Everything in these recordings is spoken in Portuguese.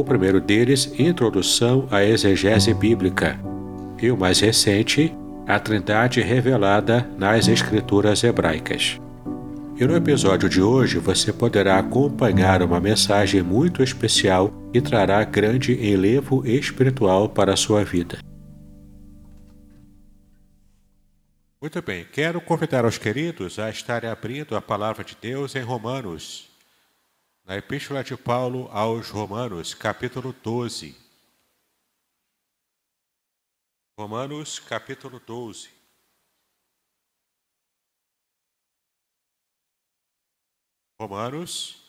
o primeiro deles, Introdução à Exegese Bíblica, e o mais recente, A Trindade Revelada nas Escrituras Hebraicas. E no episódio de hoje você poderá acompanhar uma mensagem muito especial e trará grande enlevo espiritual para a sua vida. Muito bem, quero convidar os queridos a estarem abrindo a palavra de Deus em Romanos, na Epístola de Paulo aos Romanos, capítulo 12. Romanos, capítulo 12. Romanos,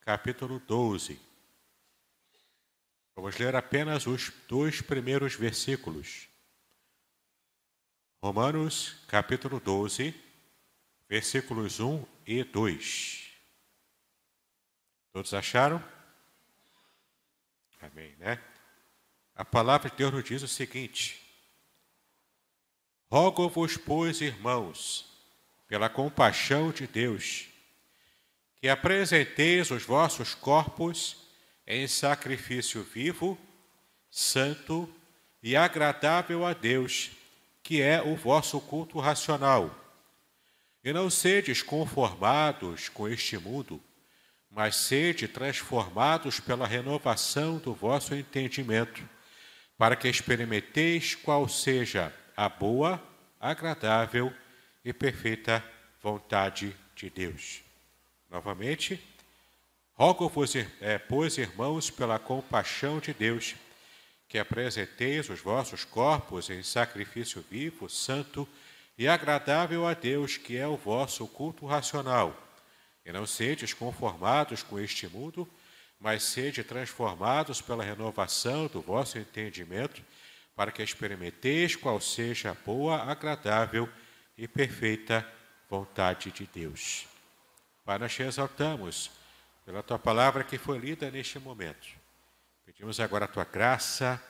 capítulo 12. Vamos ler apenas os dois primeiros versículos. Romanos, capítulo 12, versículos 1 e 2. Todos acharam? Amém, né? A palavra de Deus nos diz o seguinte: Rogo-vos, pois, irmãos, pela compaixão de Deus, que apresenteis os vossos corpos em sacrifício vivo, santo e agradável a Deus, que é o vosso culto racional. E não sedes conformados com este mundo, mas sede transformados pela renovação do vosso entendimento, para que experimenteis qual seja a boa, agradável e perfeita vontade de Deus. Novamente, rogo-vos, é, pois, irmãos, pela compaixão de Deus, que apresenteis os vossos corpos em sacrifício vivo, santo e agradável a Deus, que é o vosso culto racional e não sedes conformados com este mundo, mas sede transformados pela renovação do vosso entendimento, para que experimenteis qual seja a boa, agradável e perfeita vontade de Deus. Pai, nós te exaltamos pela tua palavra que foi lida neste momento. Pedimos agora a tua graça,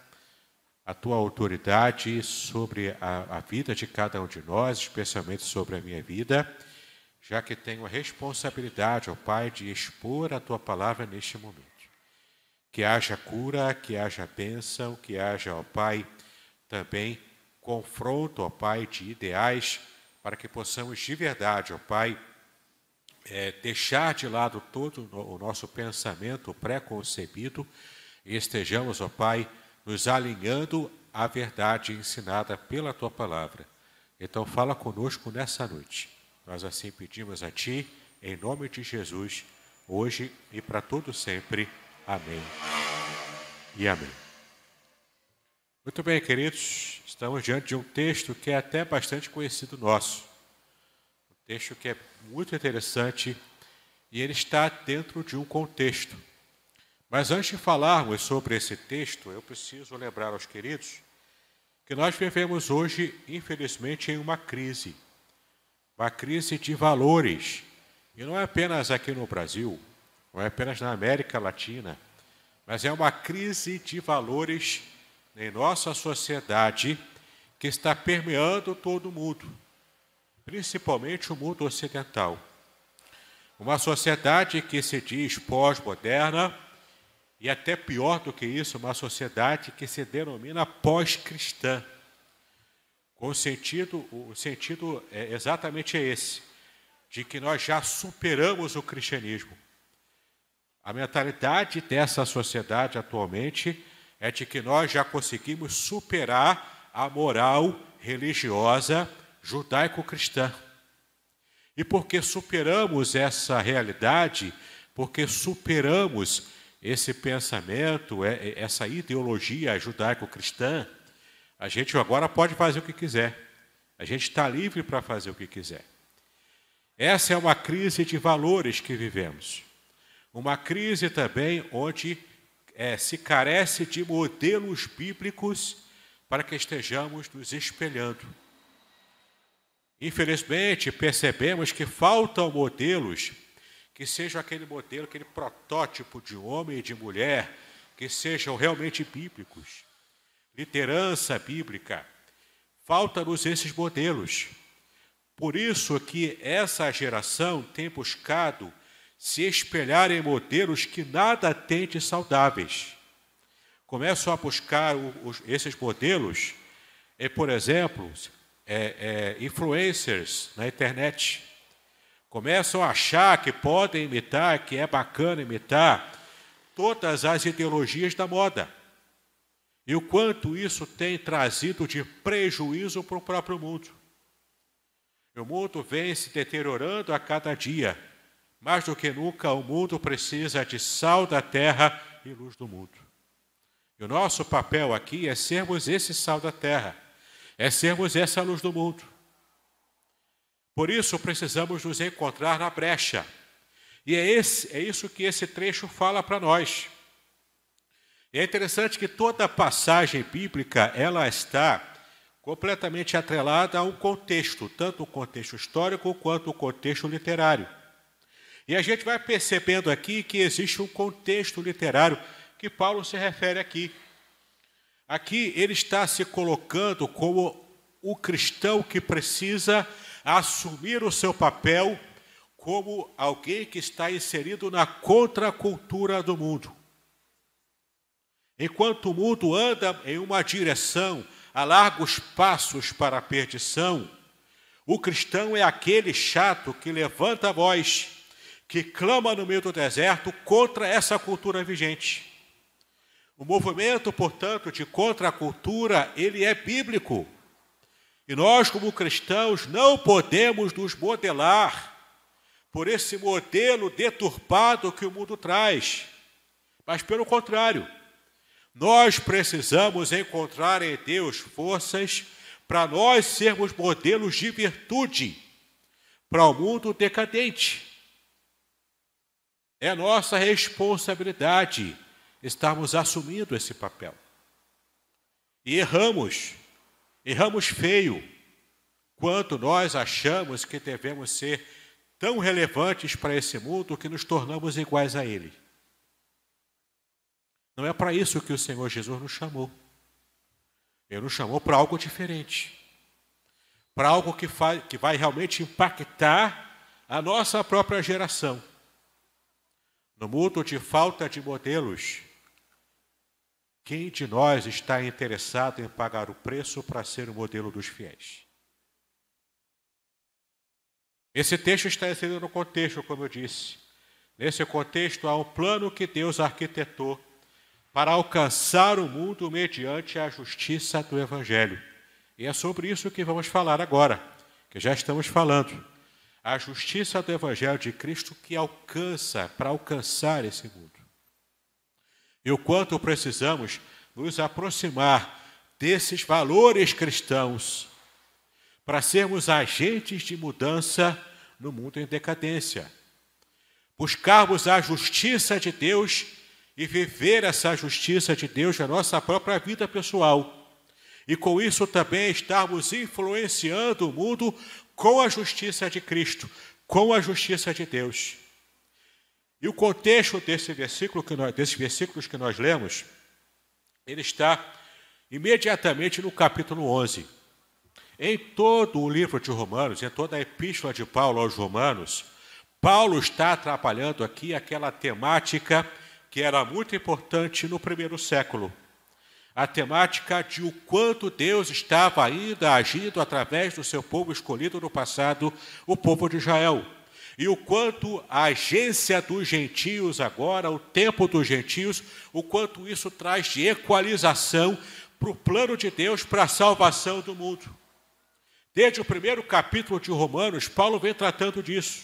a tua autoridade sobre a, a vida de cada um de nós, especialmente sobre a minha vida já que tenho a responsabilidade, ó Pai, de expor a tua palavra neste momento. Que haja cura, que haja bênção, que haja, ó Pai, também confronto, ó Pai, de ideais, para que possamos de verdade, ó Pai, é, deixar de lado todo o nosso pensamento pré-concebido e estejamos, ó Pai, nos alinhando à verdade ensinada pela tua palavra. Então, fala conosco nessa noite. Nós assim pedimos a Ti, em nome de Jesus, hoje e para todo sempre. Amém. E amém. Muito bem, queridos, estamos diante de um texto que é até bastante conhecido nosso. Um texto que é muito interessante e ele está dentro de um contexto. Mas antes de falarmos sobre esse texto, eu preciso lembrar aos queridos que nós vivemos hoje, infelizmente, em uma crise uma crise de valores. E não é apenas aqui no Brasil, não é apenas na América Latina, mas é uma crise de valores em nossa sociedade que está permeando todo o mundo, principalmente o mundo ocidental. Uma sociedade que se diz pós-moderna e até pior do que isso, uma sociedade que se denomina pós-cristã. O sentido, o sentido é exatamente esse, de que nós já superamos o cristianismo. A mentalidade dessa sociedade atualmente é de que nós já conseguimos superar a moral religiosa judaico-cristã. E porque superamos essa realidade, porque superamos esse pensamento, é, é, essa ideologia judaico-cristã, a gente agora pode fazer o que quiser. A gente está livre para fazer o que quiser. Essa é uma crise de valores que vivemos. Uma crise também onde é, se carece de modelos bíblicos para que estejamos nos espelhando. Infelizmente, percebemos que faltam modelos que sejam aquele modelo, aquele protótipo de homem e de mulher, que sejam realmente bíblicos. Liderança bíblica. Falta-nos esses modelos. Por isso que essa geração tem buscado se espelhar em modelos que nada têm de saudáveis. Começam a buscar os, esses modelos, é, por exemplo, é, é, influencers na internet. Começam a achar que podem imitar, que é bacana imitar todas as ideologias da moda. E o quanto isso tem trazido de prejuízo para o próprio mundo. O mundo vem se deteriorando a cada dia. Mais do que nunca, o mundo precisa de sal da terra e luz do mundo. E o nosso papel aqui é sermos esse sal da terra é sermos essa luz do mundo. Por isso precisamos nos encontrar na brecha. E é, esse, é isso que esse trecho fala para nós. É interessante que toda passagem bíblica ela está completamente atrelada a um contexto, tanto o contexto histórico quanto o contexto literário. E a gente vai percebendo aqui que existe um contexto literário que Paulo se refere aqui. Aqui ele está se colocando como o cristão que precisa assumir o seu papel como alguém que está inserido na contracultura do mundo. Enquanto o mundo anda em uma direção a largos passos para a perdição, o cristão é aquele chato que levanta a voz, que clama no meio do deserto contra essa cultura vigente. O movimento, portanto, de contracultura, ele é bíblico. E nós, como cristãos, não podemos nos modelar por esse modelo deturpado que o mundo traz. Mas, pelo contrário, nós precisamos encontrar em Deus forças para nós sermos modelos de virtude para o mundo decadente. É nossa responsabilidade estarmos assumindo esse papel. E erramos, erramos feio, quanto nós achamos que devemos ser tão relevantes para esse mundo que nos tornamos iguais a ele. Não é para isso que o Senhor Jesus nos chamou. Ele nos chamou para algo diferente. Para algo que, faz, que vai realmente impactar a nossa própria geração. No mundo de falta de modelos, quem de nós está interessado em pagar o preço para ser o modelo dos fiéis? Esse texto está inserido no contexto, como eu disse. Nesse contexto, há um plano que Deus arquitetou para alcançar o mundo mediante a justiça do Evangelho. E é sobre isso que vamos falar agora, que já estamos falando. A justiça do Evangelho de Cristo que alcança, para alcançar esse mundo e o quanto precisamos nos aproximar desses valores cristãos para sermos agentes de mudança no mundo em decadência. Buscarmos a justiça de Deus e viver essa justiça de Deus na nossa própria vida pessoal. E com isso também estarmos influenciando o mundo com a justiça de Cristo, com a justiça de Deus. E o contexto desse versículo que nós, desses versículos que nós lemos, ele está imediatamente no capítulo 11. Em todo o livro de Romanos, em toda a epístola de Paulo aos Romanos, Paulo está atrapalhando aqui aquela temática que era muito importante no primeiro século. A temática de o quanto Deus estava ainda agindo através do seu povo escolhido no passado, o povo de Israel e o quanto a agência dos gentios agora, o tempo dos gentios, o quanto isso traz de equalização para o plano de Deus para a salvação do mundo. Desde o primeiro capítulo de Romanos, Paulo vem tratando disso.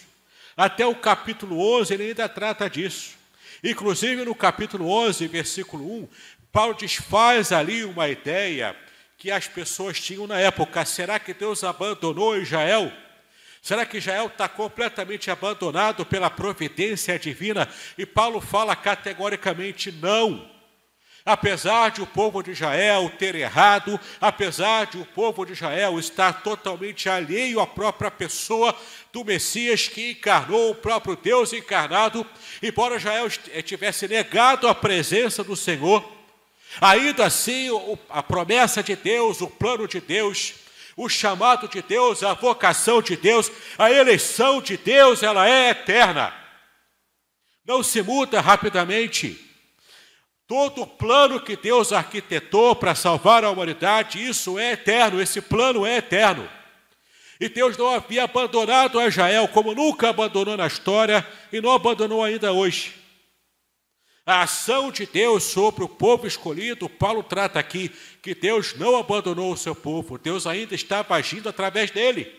Até o capítulo 11, ele ainda trata disso. Inclusive, no capítulo 11, versículo 1, Paulo desfaz ali uma ideia que as pessoas tinham na época. Será que Deus abandonou Israel? Será que Israel está completamente abandonado pela providência divina? E Paulo fala categoricamente não. Apesar de o povo de Israel ter errado, apesar de o povo de Israel estar totalmente alheio à própria pessoa do Messias que encarnou o próprio Deus encarnado, embora Israel tivesse negado a presença do Senhor, ainda assim a promessa de Deus, o plano de Deus, o chamado de Deus, a vocação de Deus, a eleição de Deus, ela é eterna. Não se muda rapidamente. Todo o plano que Deus arquitetou para salvar a humanidade, isso é eterno, esse plano é eterno. E Deus não havia abandonado a Israel, como nunca abandonou na história e não abandonou ainda hoje. A ação de Deus sobre o povo escolhido, Paulo trata aqui que Deus não abandonou o seu povo, Deus ainda estava agindo através dele.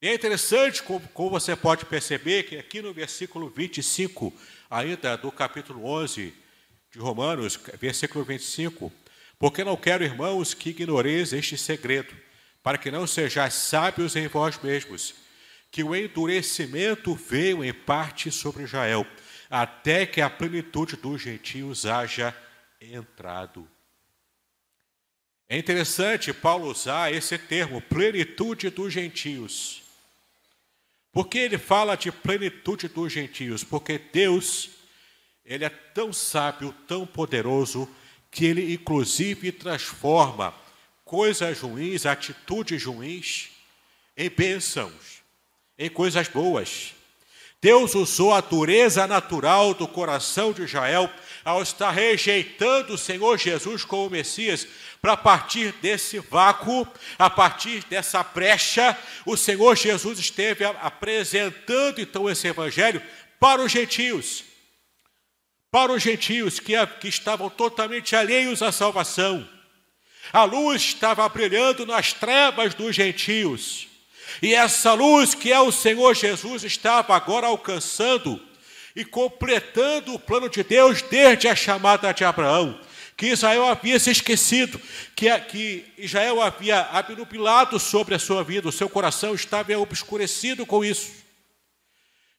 É interessante como, como você pode perceber que aqui no versículo 25 ainda do capítulo 11 de Romanos, versículo 25, porque não quero, irmãos, que ignoreis este segredo, para que não sejais sábios em vós mesmos, que o endurecimento veio em parte sobre Israel, até que a plenitude dos gentios haja entrado. É interessante Paulo usar esse termo, plenitude dos gentios. Por que ele fala de plenitude dos gentios? Porque Deus, ele é tão sábio, tão poderoso, que ele inclusive transforma coisas ruins, atitudes ruins, em bênçãos, em coisas boas. Deus usou a dureza natural do coração de Israel ao estar rejeitando o Senhor Jesus como Messias, para partir desse vácuo, a partir dessa brecha, o Senhor Jesus esteve apresentando então esse evangelho para os gentios. Para os gentios que, que estavam totalmente alheios à salvação. A luz estava brilhando nas trevas dos gentios. E essa luz que é o Senhor Jesus estava agora alcançando e completando o plano de Deus desde a chamada de Abraão que Israel havia se esquecido, que, que Israel havia abnubilado sobre a sua vida, o seu coração estava obscurecido com isso.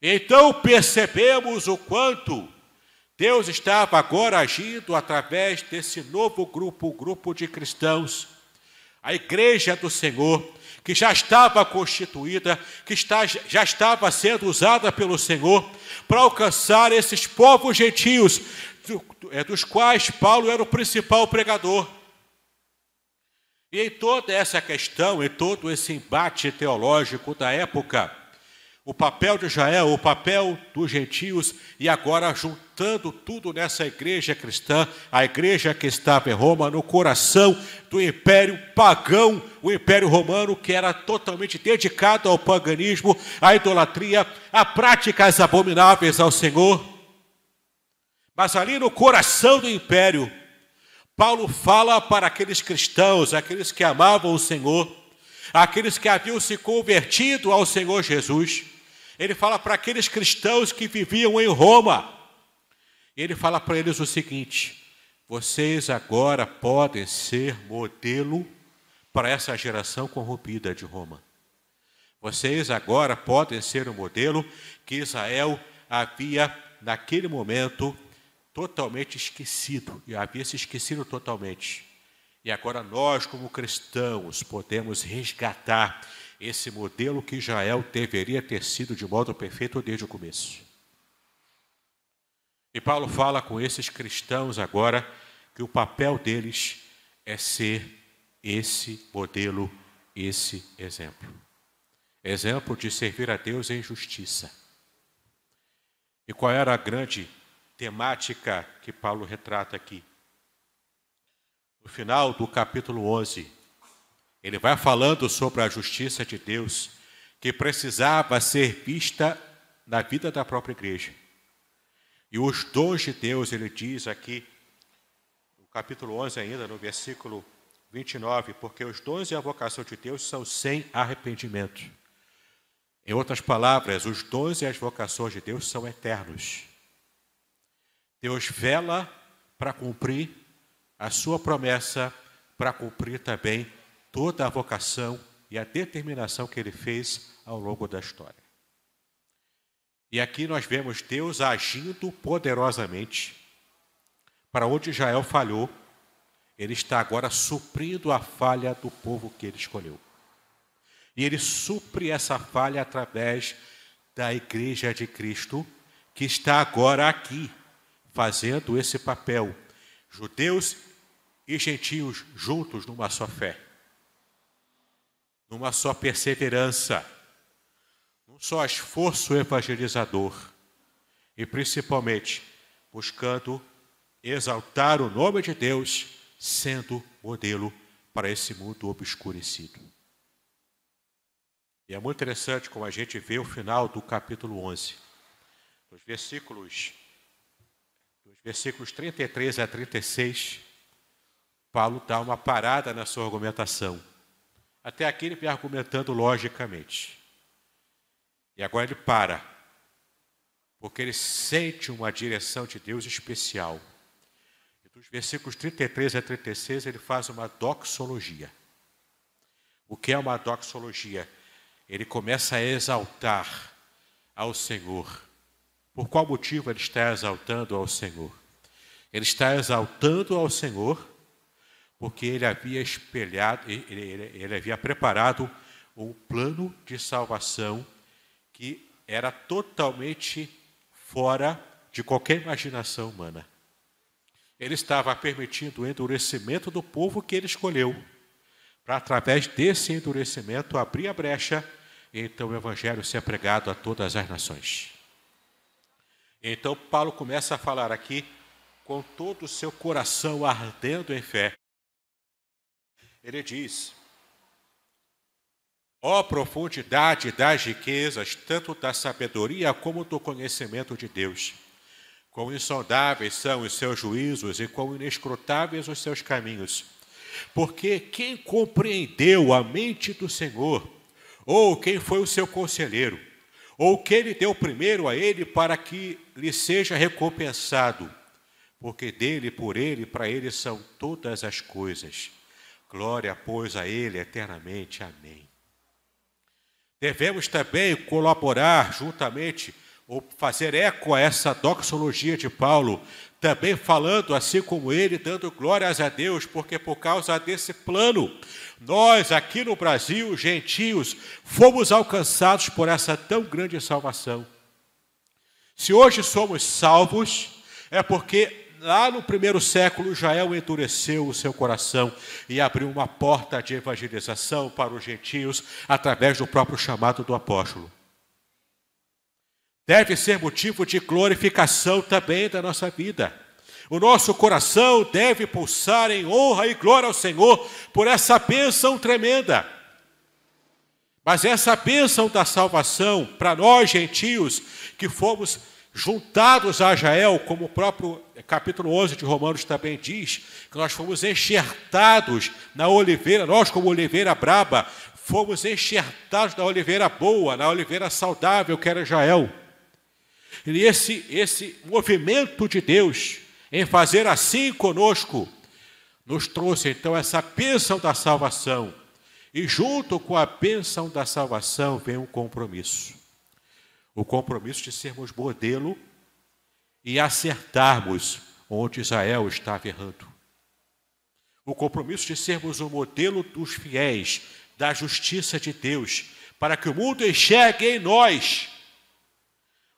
Então percebemos o quanto Deus estava agora agindo através desse novo grupo, o grupo de cristãos, a igreja do Senhor, que já estava constituída, que está, já estava sendo usada pelo Senhor para alcançar esses povos gentios, é, dos quais Paulo era o principal pregador. E em toda essa questão, em todo esse embate teológico da época, o papel de Israel, o papel dos gentios, e agora juntando tudo nessa igreja cristã, a igreja que estava em Roma, no coração do império pagão, o império romano, que era totalmente dedicado ao paganismo, à idolatria, a práticas abomináveis ao Senhor. Mas ali no coração do império, Paulo fala para aqueles cristãos, aqueles que amavam o Senhor, aqueles que haviam se convertido ao Senhor Jesus. Ele fala para aqueles cristãos que viviam em Roma. Ele fala para eles o seguinte: vocês agora podem ser modelo para essa geração corrompida de Roma. Vocês agora podem ser o modelo que Israel havia, naquele momento, totalmente esquecido, e havia se esquecido totalmente. E agora nós, como cristãos, podemos resgatar esse modelo que Israel deveria ter sido de modo perfeito desde o começo. E Paulo fala com esses cristãos agora que o papel deles é ser esse modelo, esse exemplo. Exemplo de servir a Deus em justiça. E qual era a grande temática que Paulo retrata aqui. No final do capítulo 11, ele vai falando sobre a justiça de Deus que precisava ser vista na vida da própria igreja. E os dons de Deus, ele diz aqui, no capítulo 11 ainda, no versículo 29, porque os dons e a vocação de Deus são sem arrependimento. Em outras palavras, os dons e as vocações de Deus são eternos. Deus vela para cumprir a sua promessa, para cumprir também toda a vocação e a determinação que ele fez ao longo da história. E aqui nós vemos Deus agindo poderosamente. Para onde Israel falhou, ele está agora suprindo a falha do povo que ele escolheu. E ele supre essa falha através da igreja de Cristo, que está agora aqui, fazendo esse papel. Judeus e gentios juntos numa só fé, numa só perseverança, num só esforço evangelizador e principalmente buscando exaltar o nome de Deus, sendo modelo para esse mundo obscurecido. E é muito interessante como a gente vê o final do capítulo 11. Nos versículos, nos versículos 33 a 36, Paulo dá uma parada na sua argumentação. Até aqui ele vem argumentando logicamente. E agora ele para, porque ele sente uma direção de Deus especial. E dos versículos 33 a 36 ele faz uma doxologia. O que é uma doxologia? ele começa a exaltar ao Senhor. Por qual motivo ele está exaltando ao Senhor? Ele está exaltando ao Senhor porque ele havia espelhado, ele, ele, ele havia preparado um plano de salvação que era totalmente fora de qualquer imaginação humana. Ele estava permitindo o endurecimento do povo que ele escolheu, para através desse endurecimento abrir a brecha então o evangelho ser pregado a todas as nações. Então Paulo começa a falar aqui com todo o seu coração ardendo em fé. Ele diz: Ó oh, profundidade das riquezas, tanto da sabedoria como do conhecimento de Deus. Quão insondáveis são os seus juízos e quão inescrutáveis os seus caminhos. Porque quem compreendeu a mente do Senhor ou quem foi o seu conselheiro, ou quem lhe deu primeiro a ele para que lhe seja recompensado, porque dele, por ele, para ele são todas as coisas. Glória, pois, a ele eternamente. Amém. Devemos também colaborar juntamente ou fazer eco a essa doxologia de Paulo, também falando assim como ele, dando glórias a Deus, porque por causa desse plano, nós aqui no Brasil, gentios, fomos alcançados por essa tão grande salvação. Se hoje somos salvos, é porque lá no primeiro século Israel endureceu o seu coração e abriu uma porta de evangelização para os gentios através do próprio chamado do apóstolo deve ser motivo de glorificação também da nossa vida. O nosso coração deve pulsar em honra e glória ao Senhor por essa bênção tremenda. Mas essa bênção da salvação, para nós gentios, que fomos juntados a Israel, como o próprio capítulo 11 de Romanos também diz, que nós fomos enxertados na oliveira, nós como oliveira braba, fomos enxertados na oliveira boa, na oliveira saudável que era Israel. E esse, esse movimento de Deus em fazer assim conosco nos trouxe então essa bênção da salvação. E junto com a bênção da salvação vem um compromisso. O compromisso de sermos modelo e acertarmos onde Israel estava errando. O compromisso de sermos o modelo dos fiéis, da justiça de Deus, para que o mundo enxergue em nós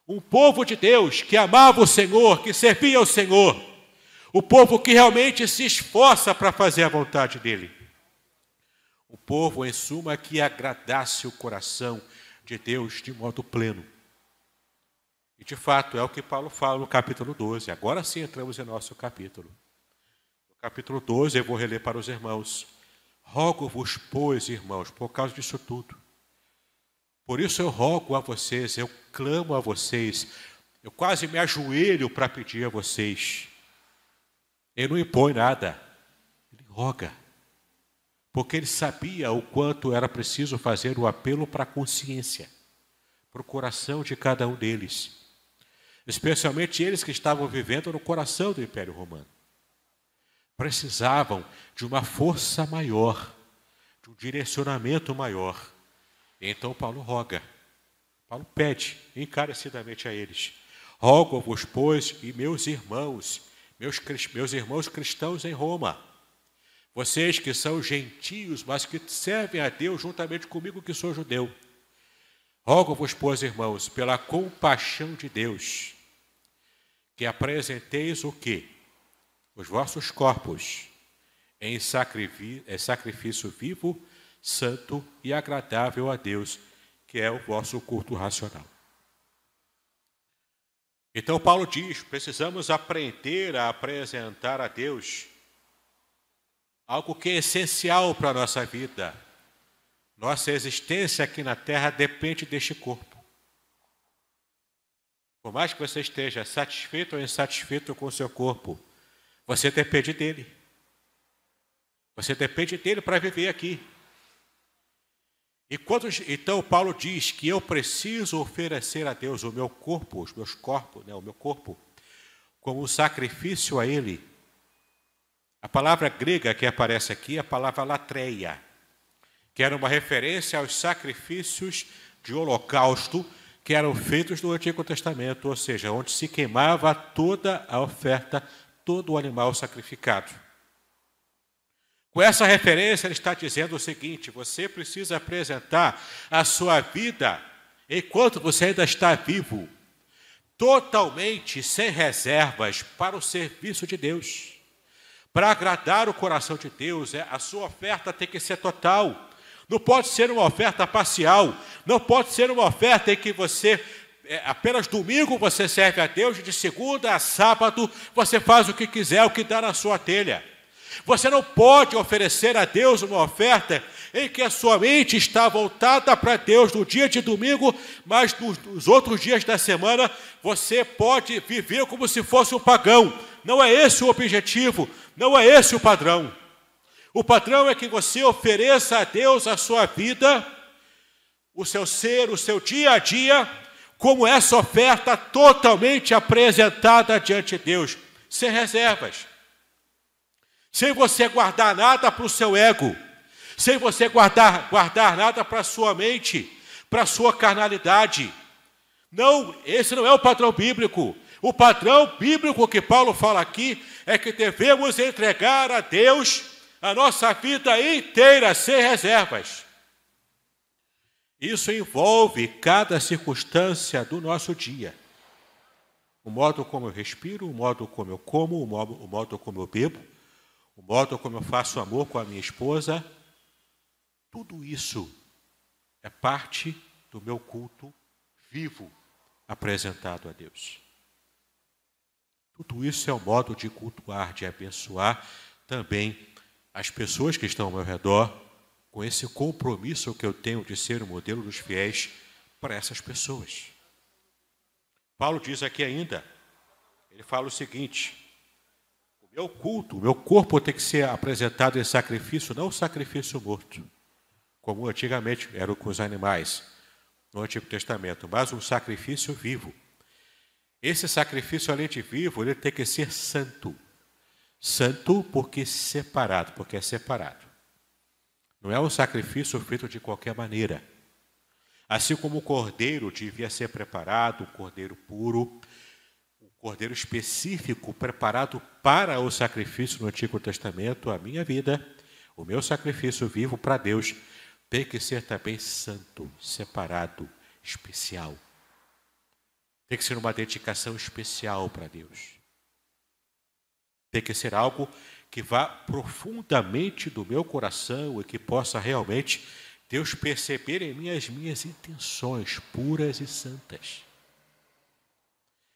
um povo de Deus que amava o Senhor, que servia ao Senhor. O povo que realmente se esforça para fazer a vontade dele. O povo, em suma, que agradasse o coração de Deus de modo pleno. E de fato é o que Paulo fala no capítulo 12. Agora sim entramos em nosso capítulo. No capítulo 12, eu vou reler para os irmãos. Rogo-vos, pois, irmãos, por causa disso tudo por isso eu rogo a vocês, eu clamo a vocês, eu quase me ajoelho para pedir a vocês. Ele não impõe nada, ele roga. porque ele sabia o quanto era preciso fazer o apelo para a consciência, para o coração de cada um deles, especialmente eles que estavam vivendo no coração do Império Romano. Precisavam de uma força maior, de um direcionamento maior. Então Paulo roga, Paulo pede encarecidamente a eles: Rogo-vos, pois, e meus irmãos, meus, meus irmãos cristãos em Roma, vocês que são gentios, mas que servem a Deus juntamente comigo, que sou judeu, rogo-vos, pois, irmãos, pela compaixão de Deus, que apresenteis o quê? Os vossos corpos em sacrifício vivo, santo e agradável a Deus, que é o vosso culto racional. Então, Paulo diz: precisamos aprender a apresentar a Deus algo que é essencial para a nossa vida. Nossa existência aqui na terra depende deste corpo. Por mais que você esteja satisfeito ou insatisfeito com o seu corpo, você depende dele. Você depende dele para viver aqui. E quando, então Paulo diz que eu preciso oferecer a Deus o meu corpo, os meus corpos, né, o meu corpo, como um sacrifício a Ele. A palavra grega que aparece aqui é a palavra latreia, que era uma referência aos sacrifícios de holocausto que eram feitos no Antigo Testamento, ou seja, onde se queimava toda a oferta, todo o animal sacrificado. Com essa referência, ele está dizendo o seguinte: você precisa apresentar a sua vida enquanto você ainda está vivo, totalmente sem reservas para o serviço de Deus. Para agradar o coração de Deus, é, a sua oferta tem que ser total. Não pode ser uma oferta parcial, não pode ser uma oferta em que você é, apenas domingo você serve a Deus, de segunda a sábado você faz o que quiser, o que dá na sua telha. Você não pode oferecer a Deus uma oferta em que a sua mente está voltada para Deus no dia de domingo, mas nos outros dias da semana você pode viver como se fosse um pagão. Não é esse o objetivo, não é esse o padrão. O padrão é que você ofereça a Deus a sua vida, o seu ser, o seu dia a dia, como essa oferta totalmente apresentada diante de Deus, sem reservas sem você guardar nada para o seu ego, sem você guardar, guardar nada para a sua mente, para a sua carnalidade. Não, esse não é o padrão bíblico. O padrão bíblico que Paulo fala aqui é que devemos entregar a Deus a nossa vida inteira, sem reservas. Isso envolve cada circunstância do nosso dia. O modo como eu respiro, o modo como eu como, o modo, o modo como eu bebo, o modo como eu faço amor com a minha esposa, tudo isso é parte do meu culto vivo apresentado a Deus. Tudo isso é o modo de cultuar, de abençoar também as pessoas que estão ao meu redor, com esse compromisso que eu tenho de ser o modelo dos fiéis para essas pessoas. Paulo diz aqui ainda, ele fala o seguinte: meu culto, meu corpo tem que ser apresentado em sacrifício, não sacrifício morto, como antigamente era com os animais no Antigo Testamento, mas um sacrifício vivo. Esse sacrifício, além de vivo, ele tem que ser santo. Santo porque separado, porque é separado. Não é um sacrifício feito de qualquer maneira. Assim como o cordeiro devia ser preparado, um cordeiro puro, cordeiro específico preparado para o sacrifício no Antigo Testamento, a minha vida, o meu sacrifício vivo para Deus, tem que ser também santo, separado, especial. Tem que ser uma dedicação especial para Deus. Tem que ser algo que vá profundamente do meu coração e que possa realmente Deus perceber em mim as minhas intenções puras e santas.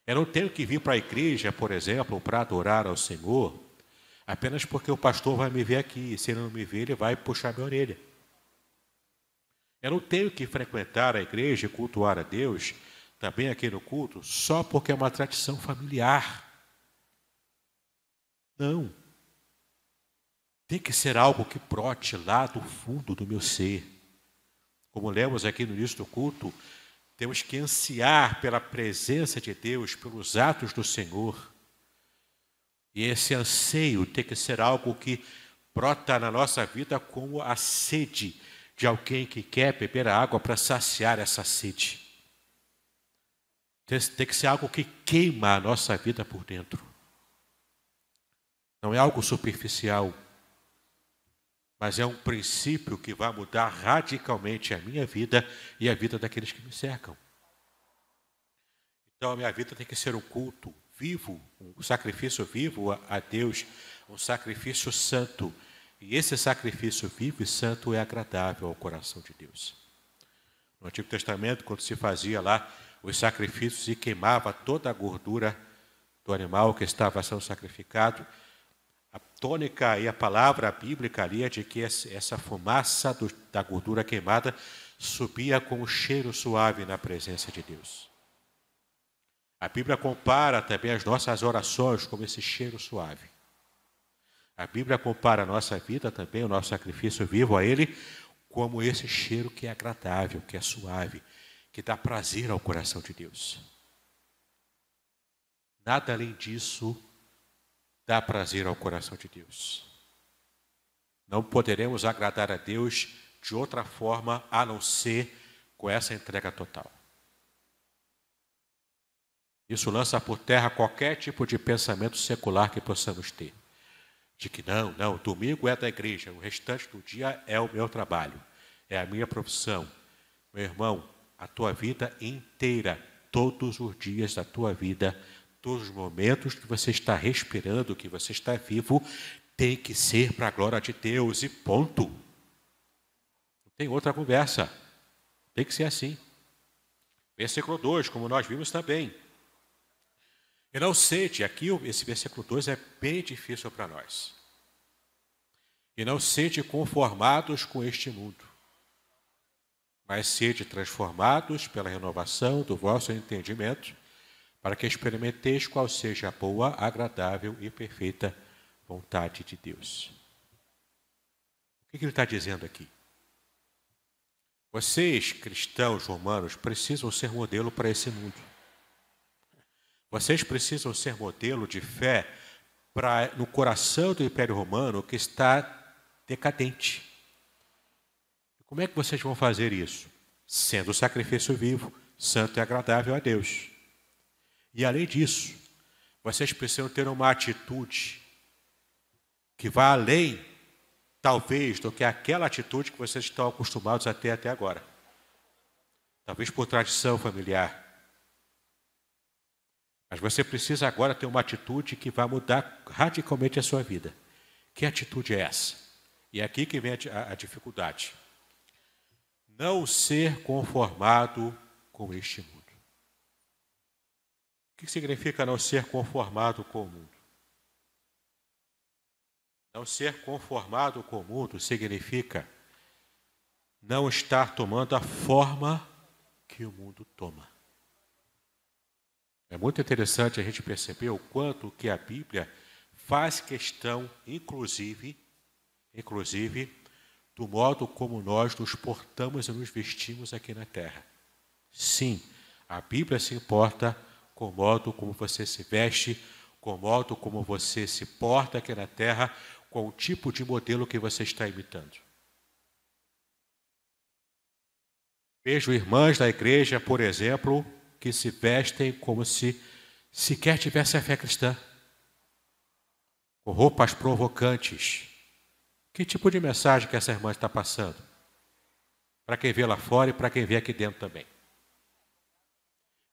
Eu não tenho que vir para a igreja, por exemplo, para adorar ao Senhor, apenas porque o pastor vai me ver aqui. E se ele não me ver, ele vai puxar minha orelha. Eu não tenho que frequentar a igreja e cultuar a Deus, também aqui no culto, só porque é uma tradição familiar. Não. Tem que ser algo que brote lá do fundo do meu ser. Como lemos aqui no início do culto, temos que ansiar pela presença de Deus, pelos atos do Senhor. E esse anseio tem que ser algo que brota na nossa vida como a sede de alguém que quer beber a água para saciar essa sede. Tem que ser algo que queima a nossa vida por dentro. Não é algo superficial, mas é um princípio que vai mudar radicalmente a minha vida e a vida daqueles que me cercam. Então a minha vida tem que ser um culto vivo, um sacrifício vivo a Deus, um sacrifício santo. E esse sacrifício vivo e santo é agradável ao coração de Deus. No Antigo Testamento, quando se fazia lá os sacrifícios e queimava toda a gordura do animal que estava sendo sacrificado, tônica e a palavra bíblica ali é de que essa fumaça do, da gordura queimada subia com um cheiro suave na presença de Deus. A Bíblia compara também as nossas orações como esse cheiro suave. A Bíblia compara a nossa vida também, o nosso sacrifício vivo a Ele, como esse cheiro que é agradável, que é suave, que dá prazer ao coração de Deus. Nada além disso dá prazer ao coração de Deus. Não poderemos agradar a Deus de outra forma a não ser com essa entrega total. Isso lança por terra qualquer tipo de pensamento secular que possamos ter. De que não, não, domingo é da igreja, o restante do dia é o meu trabalho, é a minha profissão. Meu irmão, a tua vida inteira, todos os dias da tua vida, Todos os momentos que você está respirando, que você está vivo, tem que ser para a glória de Deus e ponto. Não tem outra conversa. Tem que ser assim. Versículo 2, como nós vimos também. E não sede, aqui esse versículo 2 é bem difícil para nós. E não sede conformados com este mundo, mas sede transformados pela renovação do vosso entendimento, para que experimenteis qual seja a boa, agradável e perfeita vontade de Deus. O que ele está dizendo aqui? Vocês, cristãos romanos, precisam ser modelo para esse mundo. Vocês precisam ser modelo de fé para no coração do Império Romano que está decadente. Como é que vocês vão fazer isso? Sendo sacrifício vivo, santo e agradável a Deus. E além disso, vocês precisam ter uma atitude que vá além, talvez, do que aquela atitude que vocês estão acostumados a ter até agora. Talvez por tradição familiar. Mas você precisa agora ter uma atitude que vai mudar radicalmente a sua vida. Que atitude é essa? E é aqui que vem a, a dificuldade. Não ser conformado com este mundo. O que significa não ser conformado com o mundo? Não ser conformado com o mundo significa não estar tomando a forma que o mundo toma. É muito interessante a gente perceber o quanto que a Bíblia faz questão, inclusive, inclusive, do modo como nós nos portamos e nos vestimos aqui na terra. Sim, a Bíblia se importa com o modo como você se veste, com o modo como você se porta aqui na terra, com o tipo de modelo que você está imitando. Vejo irmãs da igreja, por exemplo, que se vestem como se sequer tivesse a fé cristã, com roupas provocantes. Que tipo de mensagem que essa irmã está passando? Para quem vê lá fora e para quem vê aqui dentro também.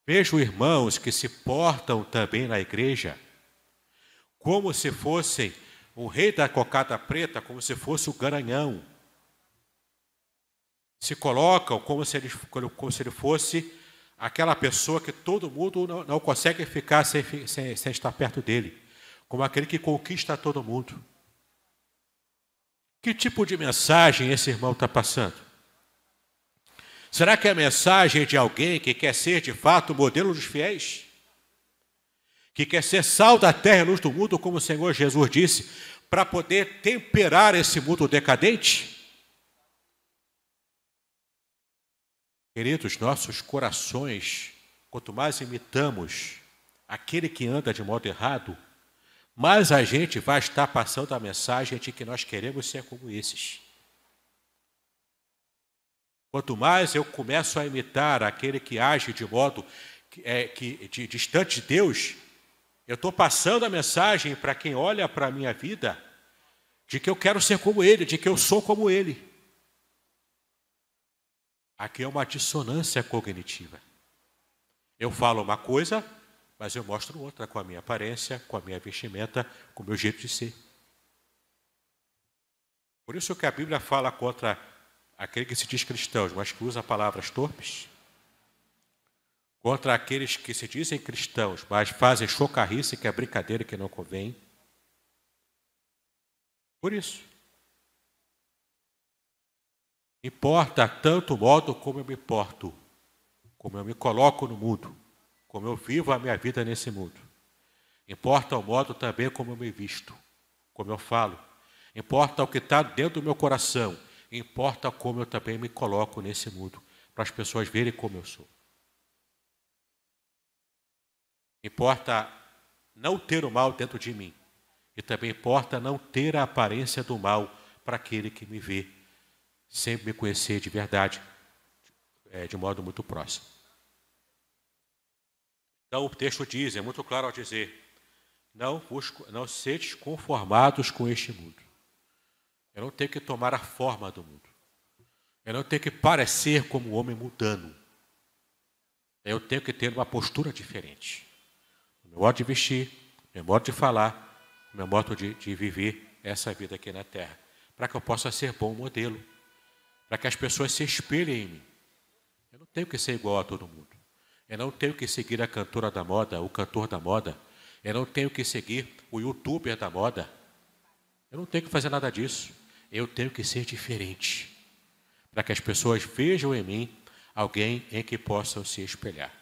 Vejo irmãos que se portam também na igreja como se fossem o rei da cocada preta, como se fosse o garanhão. Se colocam como se ele, como se ele fosse aquela pessoa que todo mundo não, não consegue ficar sem, sem, sem estar perto dele, como aquele que conquista todo mundo. Que tipo de mensagem esse irmão está passando? Será que é a mensagem de alguém que quer ser de fato o modelo dos fiéis? Que quer ser sal da terra e luz do mundo, como o Senhor Jesus disse, para poder temperar esse mundo decadente? Queridos, nossos corações, quanto mais imitamos aquele que anda de modo errado, mais a gente vai estar passando a mensagem de que nós queremos ser como esses. Quanto mais eu começo a imitar aquele que age de modo é, que de, distante de Deus, eu estou passando a mensagem para quem olha para a minha vida de que eu quero ser como ele, de que eu sou como ele. Aqui é uma dissonância cognitiva. Eu falo uma coisa, mas eu mostro outra com a minha aparência, com a minha vestimenta, com o meu jeito de ser. Por isso que a Bíblia fala contra aquele que se diz cristão, mas que usa palavras torpes, contra aqueles que se dizem cristãos, mas fazem chocarrice, que é brincadeira que não convém. Por isso. Importa tanto o modo como eu me porto, como eu me coloco no mundo como eu vivo a minha vida nesse mundo. Importa o modo também como eu me visto, como eu falo. Importa o que está dentro do meu coração. Importa como eu também me coloco nesse mundo, para as pessoas verem como eu sou. Importa não ter o mal dentro de mim. E também importa não ter a aparência do mal para aquele que me vê, sem me conhecer de verdade, é, de modo muito próximo. Então o texto diz, é muito claro ao dizer, não, busco, não conformados com este mundo. Eu não tenho que tomar a forma do mundo. Eu não tenho que parecer como um homem mudando. Eu tenho que ter uma postura diferente. O meu modo de vestir, meu modo de falar, meu modo de, de viver essa vida aqui na terra. Para que eu possa ser bom modelo. Para que as pessoas se espelhem em mim. Eu não tenho que ser igual a todo mundo. Eu não tenho que seguir a cantora da moda, o cantor da moda. Eu não tenho que seguir o youtuber da moda. Eu não tenho que fazer nada disso. Eu tenho que ser diferente. Para que as pessoas vejam em mim alguém em que possam se espelhar.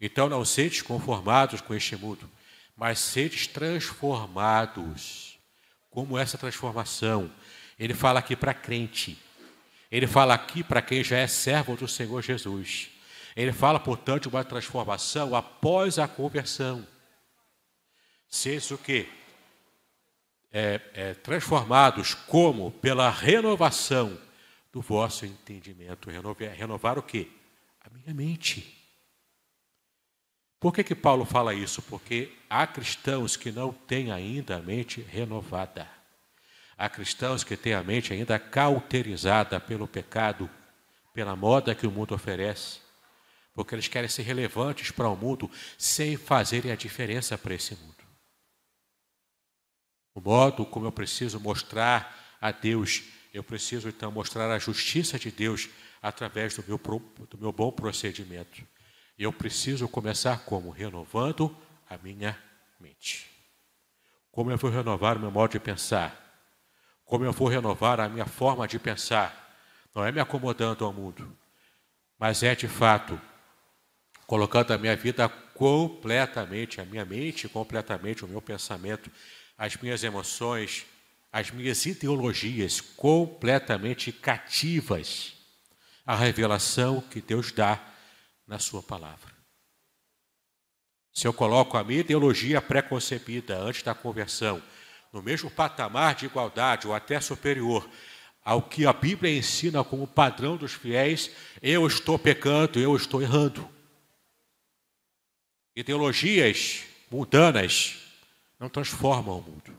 Então não sedes conformados com este mundo, mas sedes transformados. Como essa transformação? Ele fala aqui para crente. Ele fala aqui para quem já é servo do Senhor Jesus. Ele fala, portanto, uma transformação após a conversão. Seja o que? É, é, transformados como? Pela renovação do vosso entendimento. Renovar, renovar o que? A minha mente. Por que, que Paulo fala isso? Porque há cristãos que não têm ainda a mente renovada. Há cristãos que têm a mente ainda cauterizada pelo pecado, pela moda que o mundo oferece porque eles querem ser relevantes para o mundo sem fazerem a diferença para esse mundo. O modo como eu preciso mostrar a Deus, eu preciso então mostrar a justiça de Deus através do meu, do meu bom procedimento. Eu preciso começar como? Renovando a minha mente. Como eu vou renovar o meu modo de pensar? Como eu vou renovar a minha forma de pensar? Não é me acomodando ao mundo, mas é de fato colocando a minha vida completamente, a minha mente completamente, o meu pensamento, as minhas emoções, as minhas ideologias completamente cativas à revelação que Deus dá na Sua palavra. Se eu coloco a minha ideologia pré-concebida antes da conversão, no mesmo patamar de igualdade ou até superior ao que a Bíblia ensina como padrão dos fiéis, eu estou pecando, eu estou errando. Ideologias mundanas não transformam o mundo.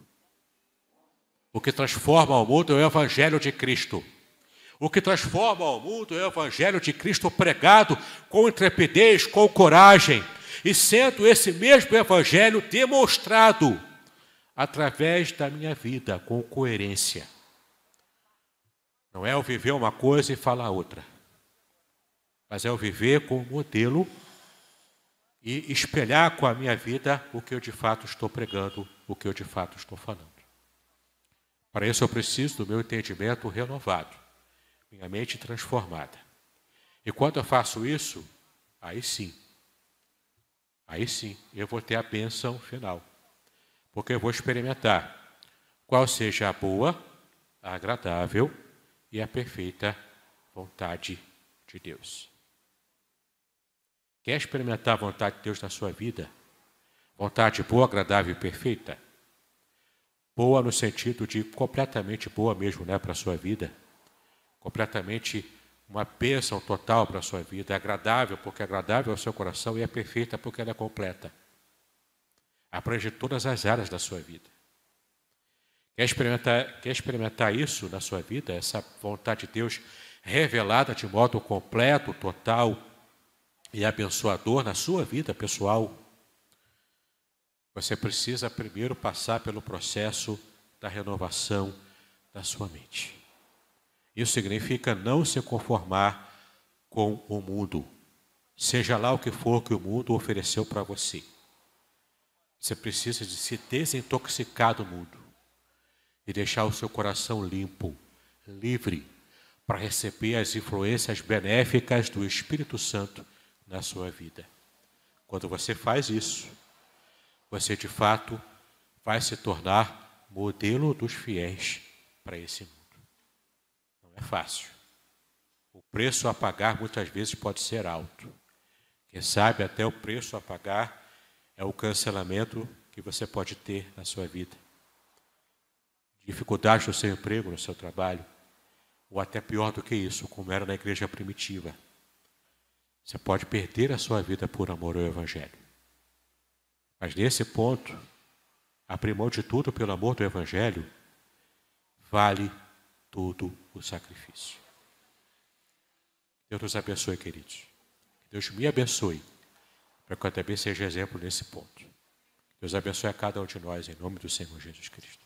O que transforma o mundo é o Evangelho de Cristo. O que transforma o mundo é o Evangelho de Cristo pregado com intrepidez, com coragem, e sendo esse mesmo Evangelho demonstrado através da minha vida, com coerência. Não é o viver uma coisa e falar outra, mas é o viver com o modelo e espelhar com a minha vida o que eu de fato estou pregando, o que eu de fato estou falando. Para isso eu preciso do meu entendimento renovado, minha mente transformada. E quando eu faço isso, aí sim, aí sim, eu vou ter a bênção final. Porque eu vou experimentar qual seja a boa, a agradável e a perfeita vontade de Deus. Quer experimentar a vontade de Deus na sua vida? Vontade boa, agradável e perfeita? Boa no sentido de completamente boa mesmo, né, para a sua vida. Completamente uma bênção total para a sua vida. É agradável porque é agradável ao seu coração e é perfeita porque ela é completa. Abrange todas as áreas da sua vida. Quer experimentar, quer experimentar isso na sua vida, essa vontade de Deus revelada de modo completo, total e abençoador na sua vida pessoal? Você precisa primeiro passar pelo processo da renovação da sua mente. Isso significa não se conformar com o mundo, seja lá o que for que o mundo ofereceu para você. Você precisa de se desintoxicar do mundo e deixar o seu coração limpo, livre, para receber as influências benéficas do Espírito Santo na sua vida. Quando você faz isso, você de fato vai se tornar modelo dos fiéis para esse mundo. Não é fácil. O preço a pagar muitas vezes pode ser alto. Quem sabe até o preço a pagar é o cancelamento que você pode ter na sua vida. Dificuldade no seu emprego, no seu trabalho, ou até pior do que isso, como era na igreja primitiva. Você pode perder a sua vida por amor ao Evangelho. Mas nesse ponto, abrir de tudo pelo amor do Evangelho, vale todo o sacrifício. Deus nos abençoe, queridos. Deus me abençoe, para que eu também seja exemplo nesse ponto. Deus abençoe a cada um de nós, em nome do Senhor Jesus Cristo.